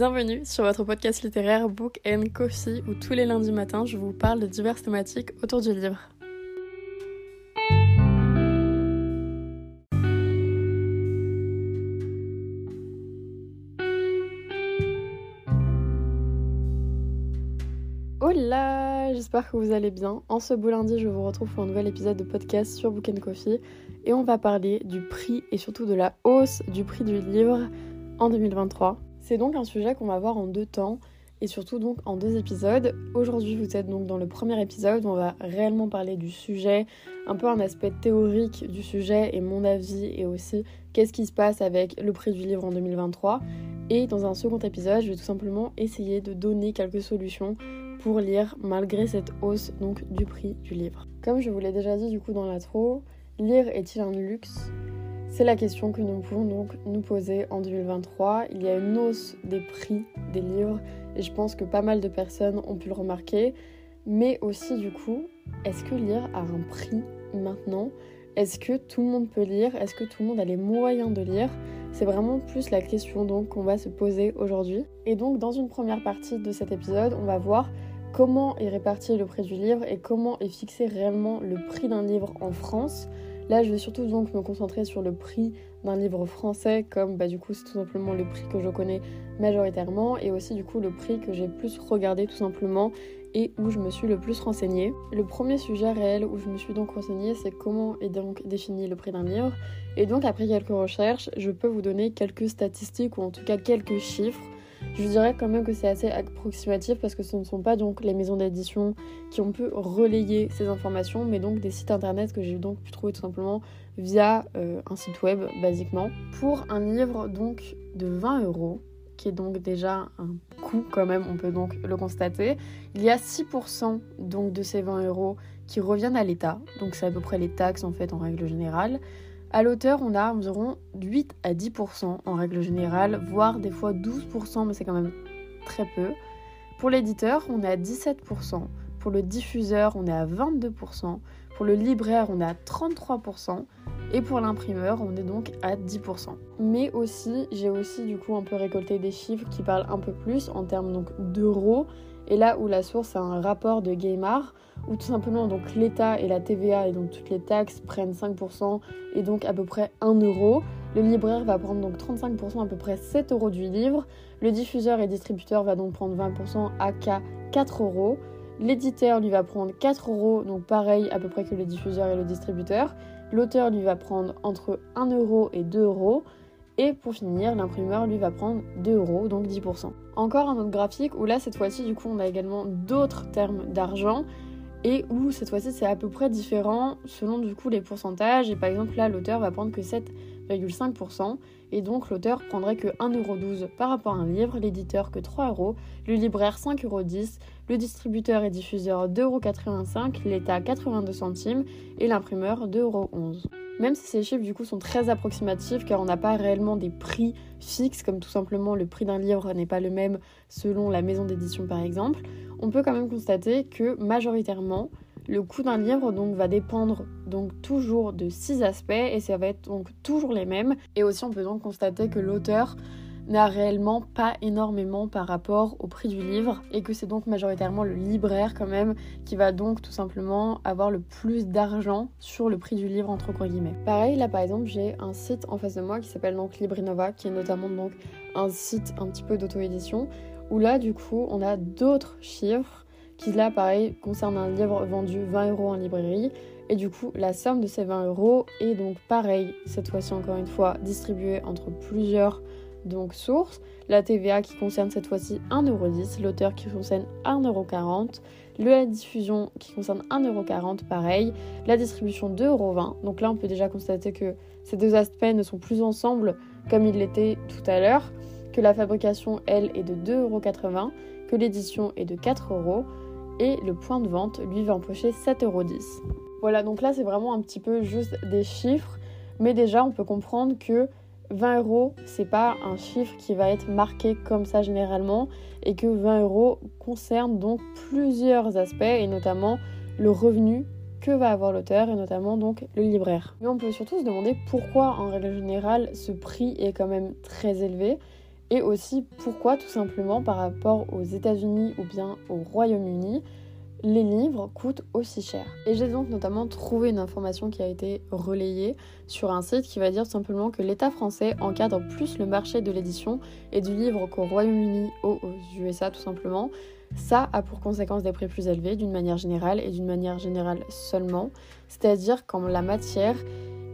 Bienvenue sur votre podcast littéraire Book and Coffee où tous les lundis matins je vous parle de diverses thématiques autour du livre. Hola, j'espère que vous allez bien. En ce beau lundi, je vous retrouve pour un nouvel épisode de podcast sur Book and Coffee et on va parler du prix et surtout de la hausse du prix du livre en 2023. C'est donc un sujet qu'on va voir en deux temps et surtout donc en deux épisodes. Aujourd'hui, vous êtes donc dans le premier épisode où on va réellement parler du sujet, un peu un aspect théorique du sujet et mon avis et aussi qu'est-ce qui se passe avec le prix du livre en 2023. Et dans un second épisode, je vais tout simplement essayer de donner quelques solutions pour lire malgré cette hausse donc du prix du livre. Comme je vous l'ai déjà dit du coup dans l'intro, lire est-il un luxe? C'est la question que nous pouvons donc nous poser en 2023. Il y a une hausse des prix des livres et je pense que pas mal de personnes ont pu le remarquer. Mais aussi du coup, est-ce que lire a un prix maintenant? Est-ce que tout le monde peut lire? Est-ce que tout le monde a les moyens de lire? C'est vraiment plus la question donc qu'on va se poser aujourd'hui. Et donc dans une première partie de cet épisode, on va voir comment est réparti le prix du livre et comment est fixé réellement le prix d'un livre en France. Là, je vais surtout donc me concentrer sur le prix d'un livre français, comme bah, du coup c'est tout simplement le prix que je connais majoritairement et aussi du coup le prix que j'ai plus regardé tout simplement et où je me suis le plus renseignée. Le premier sujet réel où je me suis donc renseignée, c'est comment est donc défini le prix d'un livre. Et donc après quelques recherches, je peux vous donner quelques statistiques ou en tout cas quelques chiffres je dirais quand même que c'est assez approximatif parce que ce ne sont pas donc les maisons d'édition qui ont pu relayer ces informations, mais donc des sites internet que j'ai donc pu trouver tout simplement via euh, un site web basiquement. Pour un livre donc de 20 euros, qui est donc déjà un coût quand même, on peut donc le constater, il y a 6% donc de ces 20 euros qui reviennent à l'État, donc c'est à peu près les taxes en fait en règle générale. À l'auteur, on a environ 8 à 10% en règle générale, voire des fois 12%, mais c'est quand même très peu. Pour l'éditeur, on est à 17%. Pour le diffuseur, on est à 22%. Pour le libraire, on est à 33%. Et pour l'imprimeur, on est donc à 10%. Mais aussi, j'ai aussi du coup un peu récolté des chiffres qui parlent un peu plus en termes donc d'euros. Et là où la source a un rapport de Gaymar, où tout simplement donc l'État et la TVA et donc toutes les taxes prennent 5% et donc à peu près 1 euro. Le libraire va prendre donc 35% à peu près 7 euros du livre. Le diffuseur et distributeur va donc prendre 20% à 4 euros. L'éditeur lui va prendre 4 euros, donc pareil à peu près que le diffuseur et le distributeur. L'auteur lui va prendre entre 1 euro et 2 euros. Et pour finir, l'imprimeur lui va prendre 2 euros, donc 10%. Encore un autre graphique où là, cette fois-ci, du coup, on a également d'autres termes d'argent et où cette fois-ci c'est à peu près différent selon du coup les pourcentages et par exemple là l'auteur va prendre que 7,5% et donc l'auteur prendrait que 1,12€ par rapport à un livre, l'éditeur que 3€, le libraire 5,10€, le distributeur et diffuseur 2,85€, l'État 82 centimes et l'imprimeur 2,11€. Même si ces chiffres du coup sont très approximatifs car on n'a pas réellement des prix fixes comme tout simplement le prix d'un livre n'est pas le même selon la maison d'édition par exemple, on peut quand même constater que majoritairement le coût d'un livre donc va dépendre donc toujours de six aspects et ça va être donc toujours les mêmes. Et aussi on peut donc constater que l'auteur n'a réellement pas énormément par rapport au prix du livre et que c'est donc majoritairement le libraire quand même qui va donc tout simplement avoir le plus d'argent sur le prix du livre entre guillemets. Pareil là par exemple j'ai un site en face de moi qui s'appelle donc Librinova qui est notamment donc un site un petit peu d'auto-édition où là du coup on a d'autres chiffres qui là pareil concernent un livre vendu 20 euros en librairie et du coup la somme de ces 20 euros est donc pareil cette fois-ci encore une fois distribuée entre plusieurs donc source, la TVA qui concerne cette fois-ci 1,10€, l'auteur qui concerne 1,40€, la diffusion qui concerne 1,40€, pareil, la distribution 2,20€. Donc là, on peut déjà constater que ces deux aspects ne sont plus ensemble comme ils l'étaient tout à l'heure, que la fabrication, elle, est de 2,80€, que l'édition est de 4€, et le point de vente, lui, va empocher 7,10€. Voilà, donc là, c'est vraiment un petit peu juste des chiffres, mais déjà, on peut comprendre que 20 euros, c'est pas un chiffre qui va être marqué comme ça généralement et que 20 euros concerne donc plusieurs aspects et notamment le revenu que va avoir l'auteur et notamment donc le libraire. Mais on peut surtout se demander pourquoi en règle générale ce prix est quand même très élevé et aussi pourquoi tout simplement par rapport aux États-Unis ou bien au Royaume-Uni, les livres coûtent aussi cher. Et j'ai donc notamment trouvé une information qui a été relayée sur un site qui va dire simplement que l'État français encadre plus le marché de l'édition et du livre qu'au Royaume-Uni ou aux USA tout simplement. Ça a pour conséquence des prix plus élevés d'une manière générale et d'une manière générale seulement, c'est-à-dire qu'en la matière,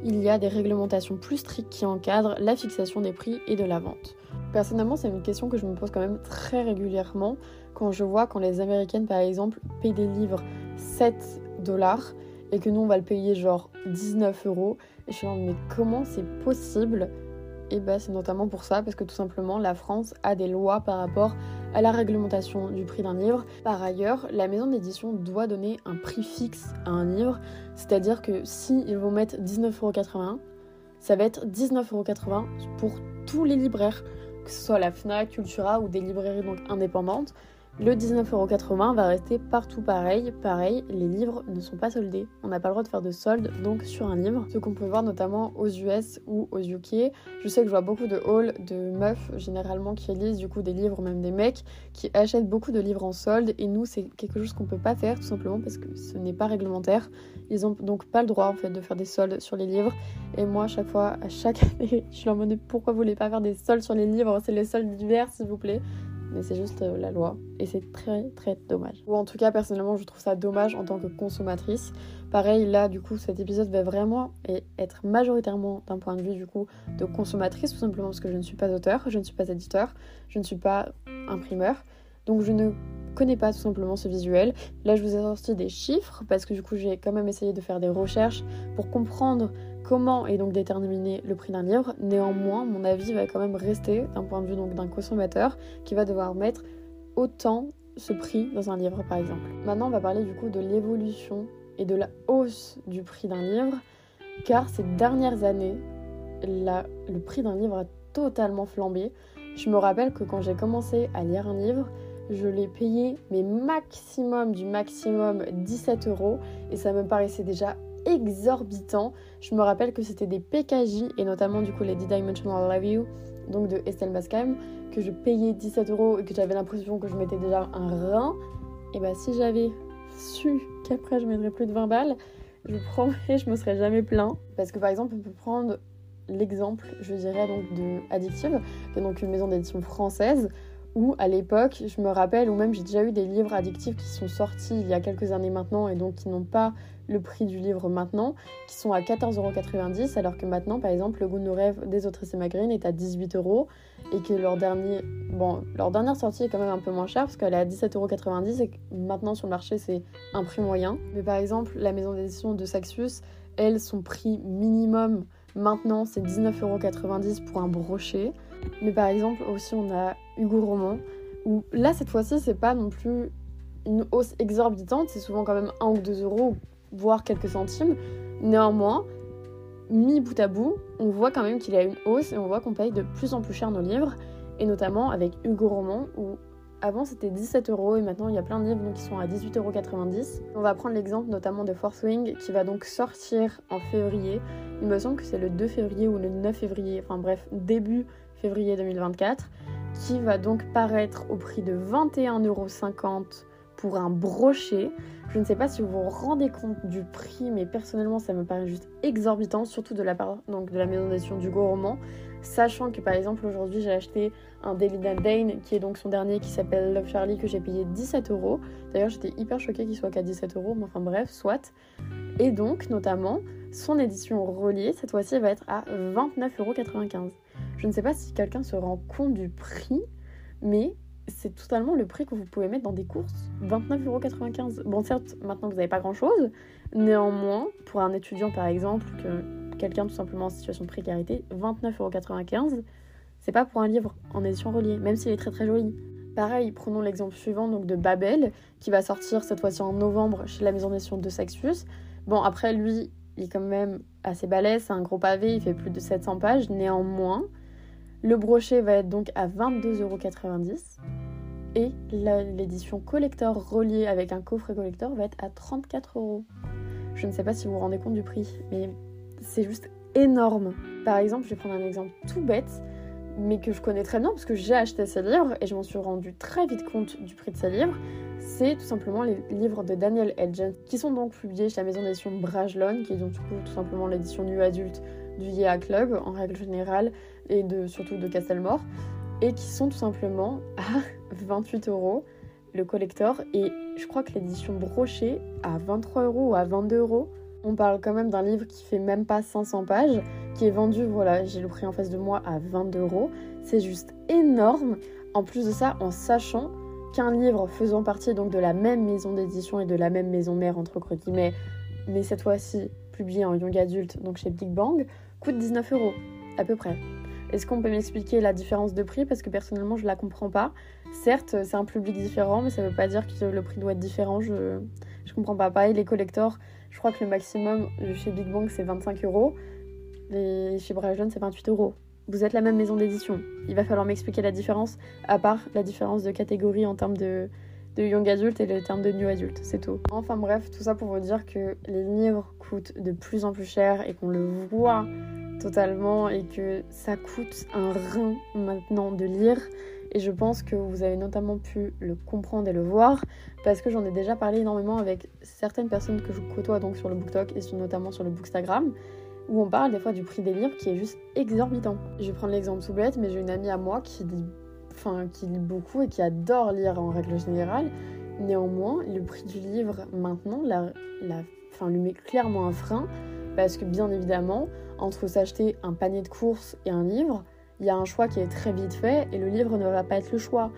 il y a des réglementations plus strictes qui encadrent la fixation des prix et de la vente. Personnellement, c'est une question que je me pose quand même très régulièrement quand je vois quand les Américaines, par exemple, payent des livres 7 dollars et que nous, on va le payer genre 19 euros. Et je suis là, mais comment c'est possible? Et bien, c'est notamment pour ça, parce que tout simplement, la France a des lois par rapport à la réglementation du prix d'un livre. Par ailleurs, la maison d'édition doit donner un prix fixe à un livre, c'est-à-dire que si vont mettre 19,81€, ça va être 19,80€ pour tous les libraires, que ce soit la FNAC, Cultura ou des librairies donc indépendantes. Le 19,80€ va rester partout pareil. Pareil, les livres ne sont pas soldés. On n'a pas le droit de faire de solde donc sur un livre. Ce qu'on peut voir notamment aux US ou aux UK. Je sais que je vois beaucoup de halls de meufs généralement qui lisent du coup des livres, même des mecs, qui achètent beaucoup de livres en solde. Et nous, c'est quelque chose qu'on peut pas faire tout simplement parce que ce n'est pas réglementaire. Ils ont donc pas le droit en fait de faire des soldes sur les livres. Et moi, à chaque fois, à chaque année, je leur demande pourquoi vous voulez pas faire des soldes sur les livres? C'est les soldes d'hiver, s'il vous plaît mais c'est juste euh, la loi et c'est très très dommage. Ou en tout cas personnellement je trouve ça dommage en tant que consommatrice. Pareil là du coup cet épisode va vraiment être majoritairement d'un point de vue du coup de consommatrice tout simplement parce que je ne suis pas auteur, je ne suis pas éditeur, je ne suis pas imprimeur. Donc je ne connais pas tout simplement ce visuel. Là je vous ai sorti des chiffres parce que du coup j'ai quand même essayé de faire des recherches pour comprendre comment est donc déterminé le prix d'un livre. Néanmoins, mon avis va quand même rester d'un point de vue donc d'un consommateur qui va devoir mettre autant ce prix dans un livre par exemple. Maintenant, on va parler du coup de l'évolution et de la hausse du prix d'un livre car ces dernières années, le prix d'un livre a totalement flambé. Je me rappelle que quand j'ai commencé à lire un livre, je l'ai payé, mais maximum du maximum 17 euros, et ça me paraissait déjà exorbitant. Je me rappelle que c'était des PKJ et notamment du coup les D-Dimensional Review, donc de Estelle Mascam, que je payais 17 euros et que j'avais l'impression que je mettais déjà un rein. Et bah si j'avais su qu'après je mettrais plus de 20 balles, je promets, je me serais jamais plaint. Parce que par exemple, on peut prendre l'exemple, je dirais donc de Addictive, qui est donc une maison d'édition française où à l'époque, je me rappelle, ou même j'ai déjà eu des livres addictifs qui sont sortis il y a quelques années maintenant et donc qui n'ont pas le prix du livre maintenant, qui sont à 14,90€, alors que maintenant, par exemple, Le goût de nos rêves des autrices et Magrine est à 18€ et que leur, dernier, bon, leur dernière sortie est quand même un peu moins chère parce qu'elle est à 17,90€ et que maintenant sur le marché c'est un prix moyen. Mais par exemple, la maison d'édition de Saxius, elle, son prix minimum maintenant c'est 19,90€ pour un brochet. Mais par exemple, aussi, on a Hugo Roman, où là, cette fois-ci, c'est pas non plus une hausse exorbitante, c'est souvent quand même 1 ou 2 euros, voire quelques centimes. Néanmoins, mis bout à bout, on voit quand même qu'il y a une hausse et on voit qu'on paye de plus en plus cher nos livres, et notamment avec Hugo Roman, où avant c'était 17 euros et maintenant il y a plein de livres qui sont à 18,90 euros. On va prendre l'exemple notamment de Force Wing qui va donc sortir en février. Il me semble que c'est le 2 février ou le 9 février, enfin bref, début février 2024, qui va donc paraître au prix de 21,50€ pour un brochet. Je ne sais pas si vous vous rendez compte du prix, mais personnellement, ça me paraît juste exorbitant, surtout de la part donc, de la maison d'édition du Roman. Sachant que par exemple, aujourd'hui, j'ai acheté un Daily Dane, qui est donc son dernier, qui s'appelle Love Charlie, que j'ai payé 17 euros. D'ailleurs, j'étais hyper choquée qu'il soit qu'à 17 euros, mais enfin bref, soit. Et donc, notamment, son édition reliée, cette fois-ci, va être à 29,95€. Je ne sais pas si quelqu'un se rend compte du prix, mais c'est totalement le prix que vous pouvez mettre dans des courses. 29,95€. Bon, certes, maintenant vous n'avez pas grand-chose. Néanmoins, pour un étudiant par exemple, que quelqu'un tout simplement en situation de précarité, 29,95€, c'est pas pour un livre en édition reliée, même s'il est très très joli. Pareil, prenons l'exemple suivant donc de Babel, qui va sortir cette fois-ci en novembre chez la maison d'édition de Saxius. Bon, après lui, il est quand même assez balèze, c'est un gros pavé, il fait plus de 700 pages. Néanmoins, le brochet va être donc à 22,90€ et l'édition collector reliée avec un coffret collector va être à 34€. Je ne sais pas si vous vous rendez compte du prix, mais c'est juste énorme. Par exemple, je vais prendre un exemple tout bête. mais que je connais très bien parce que j'ai acheté ces livres et je m'en suis rendu très vite compte du prix de ces livres. C'est tout simplement les livres de Daniel Edgen qui sont donc publiés chez la maison d'édition Brajlon, qui est donc tout simplement l'édition nu adulte du YA Club en règle générale et de, surtout de Castelmore et qui sont tout simplement à 28 euros le collector et je crois que l'édition brochée à 23 euros ou à 22 euros. On parle quand même d'un livre qui fait même pas 500 pages, qui est vendu, voilà, j'ai le prix en face de moi à 22 euros. C'est juste énorme. En plus de ça, en sachant qu'un livre faisant partie donc de la même maison d'édition et de la même maison mère entre guillemets, mais cette fois-ci publié en young adulte, donc chez Big Bang, coûte 19 euros à peu près. Est-ce qu'on peut m'expliquer la différence de prix? Parce que personnellement, je la comprends pas. Certes, c'est un public différent, mais ça veut pas dire que le prix doit être différent. Je, je comprends pas. Pareil, les collectors, je crois que le maximum chez Big Bang, c'est 25 euros. Et chez Brajlon, c'est 28 euros. Vous êtes la même maison d'édition. Il va falloir m'expliquer la différence, à part la différence de catégorie en termes de, de young adulte et le terme de new adulte, c'est tout. Enfin bref, tout ça pour vous dire que les livres coûtent de plus en plus cher et qu'on le voit totalement et que ça coûte un rein maintenant de lire. Et je pense que vous avez notamment pu le comprendre et le voir parce que j'en ai déjà parlé énormément avec certaines personnes que je côtoie donc sur le BookTok et notamment sur le Bookstagram où on parle des fois du prix des livres qui est juste exorbitant. Je vais prendre l'exemple bête, mais j'ai une amie à moi qui lit, enfin, qui lit beaucoup et qui adore lire en règle générale. Néanmoins, le prix du livre maintenant la, la, lui met clairement un frein parce que bien évidemment, entre s'acheter un panier de courses et un livre, il y a un choix qui est très vite fait et le livre ne va pas être le choix.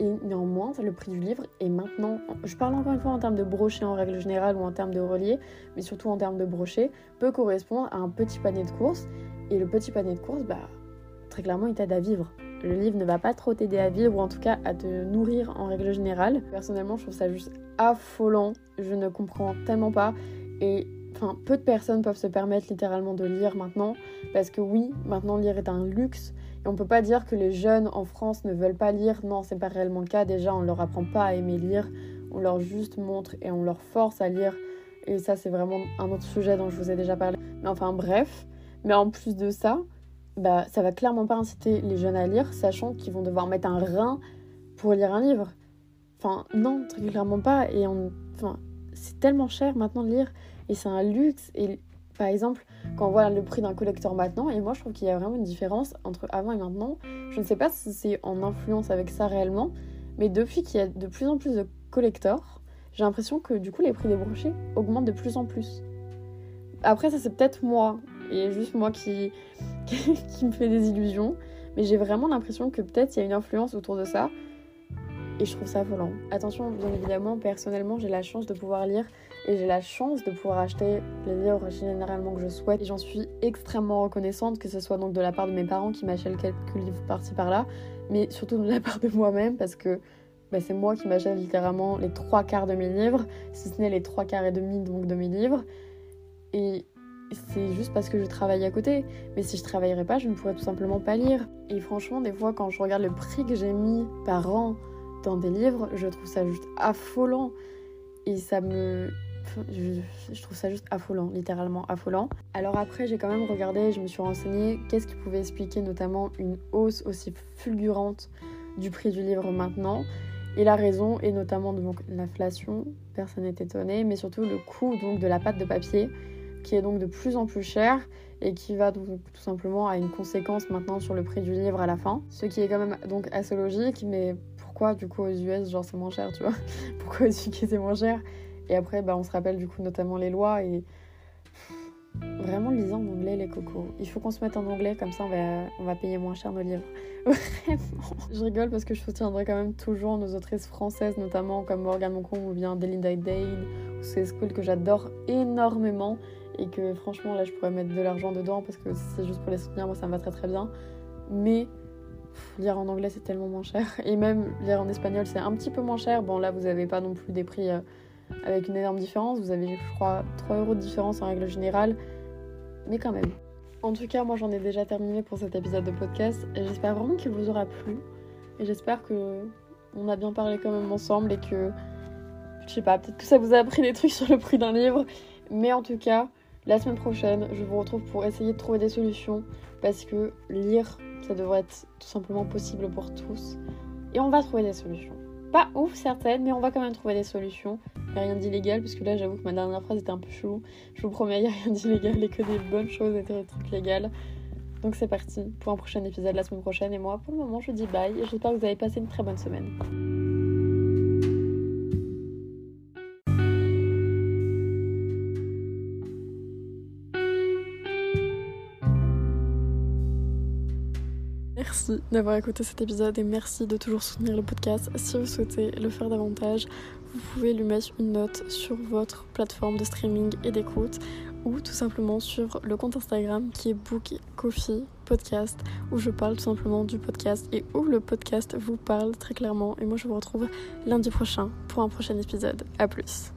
Et néanmoins, le prix du livre est maintenant, je parle encore une fois en termes de brochet en règle générale ou en termes de relier, mais surtout en termes de brochet, peut correspondre à un petit panier de courses. Et le petit panier de courses, bah, très clairement, il t'aide à vivre. Le livre ne va pas trop t'aider à vivre, ou en tout cas à te nourrir en règle générale. Personnellement, je trouve ça juste affolant. Je ne comprends tellement pas. Et enfin, peu de personnes peuvent se permettre littéralement de lire maintenant, parce que oui, maintenant lire est un luxe, et on peut pas dire que les jeunes en France ne veulent pas lire, non, c'est pas réellement le cas, déjà on leur apprend pas à aimer lire, on leur juste montre et on leur force à lire, et ça c'est vraiment un autre sujet dont je vous ai déjà parlé. Mais enfin bref, mais en plus de ça, bah, ça va clairement pas inciter les jeunes à lire, sachant qu'ils vont devoir mettre un rein pour lire un livre. Enfin, non, très clairement pas. Et on... enfin, c'est tellement cher maintenant de lire et c'est un luxe. Et par exemple, quand on voit le prix d'un collector maintenant, et moi je trouve qu'il y a vraiment une différence entre avant et maintenant. Je ne sais pas si c'est en influence avec ça réellement, mais depuis qu'il y a de plus en plus de collectors, j'ai l'impression que du coup les prix des brochets augmentent de plus en plus. Après, ça c'est peut-être moi, et juste moi qui, qui me fait des illusions, mais j'ai vraiment l'impression que peut-être il y a une influence autour de ça. Et je trouve ça affolant. Attention, bien évidemment, personnellement, j'ai la chance de pouvoir lire et j'ai la chance de pouvoir acheter les livres généralement que je souhaite. Et j'en suis extrêmement reconnaissante que ce soit donc de la part de mes parents qui m'achètent quelques livres par-ci par-là mais surtout de la part de moi-même parce que bah, c'est moi qui m'achète littéralement les trois quarts de mes livres si ce n'est les trois quarts et demi donc de mes livres. Et c'est juste parce que je travaille à côté. Mais si je travaillerais pas je ne pourrais tout simplement pas lire. Et franchement des fois quand je regarde le prix que j'ai mis par an dans des livres je trouve ça juste affolant. Et ça me je, trouve ça juste affolant, littéralement affolant. Alors après, j'ai quand même regardé, je me suis renseignée, qu'est-ce qui pouvait expliquer notamment une hausse aussi fulgurante du prix du livre maintenant. Et la raison est notamment l'inflation, personne n'est étonné, mais surtout le coût donc de la pâte de papier qui est donc de plus en plus cher et qui va donc tout simplement à une conséquence maintenant sur le prix du livre à la fin. Ce qui est quand même donc assez logique, mais pourquoi du coup aux US genre c'est moins cher, tu vois? Pourquoi aux UK c'est moins cher? Et après, bah, on se rappelle du coup notamment les lois et vraiment lisant en anglais les cocos. Il faut qu'on se mette en anglais, comme ça on va, on va payer moins cher nos livres. Vraiment. Je rigole parce que je soutiendrai quand même toujours nos autrices françaises, notamment comme Morgan Moncon ou bien Delinda Dane ou C'est School que j'adore énormément et que franchement là je pourrais mettre de l'argent dedans parce que c'est juste pour les soutenir, moi ça me va très très bien. Mais lire en anglais c'est tellement moins cher et même lire en espagnol c'est un petit peu moins cher. Bon là vous avez pas non plus des prix. Euh, avec une énorme différence. Vous avez, je crois, 3 euros de différence en règle générale, mais quand même. En tout cas, moi j'en ai déjà terminé pour cet épisode de podcast et j'espère vraiment qu'il vous aura plu. Et j'espère que on a bien parlé quand même ensemble et que, je sais pas, peut-être que ça vous a appris des trucs sur le prix d'un livre. Mais en tout cas, la semaine prochaine, je vous retrouve pour essayer de trouver des solutions parce que lire Ça devrait être tout simplement possible pour tous. Et on va trouver des solutions. Pas ouf certaines, mais on va quand même trouver des solutions. Il n'y a rien d'illégal, parce que là j'avoue que ma dernière phrase était un peu chelou. Je vous promets, il n'y a rien d'illégal et que des bonnes choses et des trucs légaux. Donc c'est parti pour un prochain épisode la semaine prochaine. Et moi, pour le moment, je dis bye. Et j'espère que vous avez passé une très bonne semaine. Merci d'avoir écouté cet épisode et merci de toujours soutenir le podcast. Si vous souhaitez le faire davantage, vous pouvez lui mettre une note sur votre plateforme de streaming et d'écoute ou tout simplement sur le compte Instagram qui est Book Coffee Podcast où je parle tout simplement du podcast et où le podcast vous parle très clairement. Et moi je vous retrouve lundi prochain pour un prochain épisode. A plus.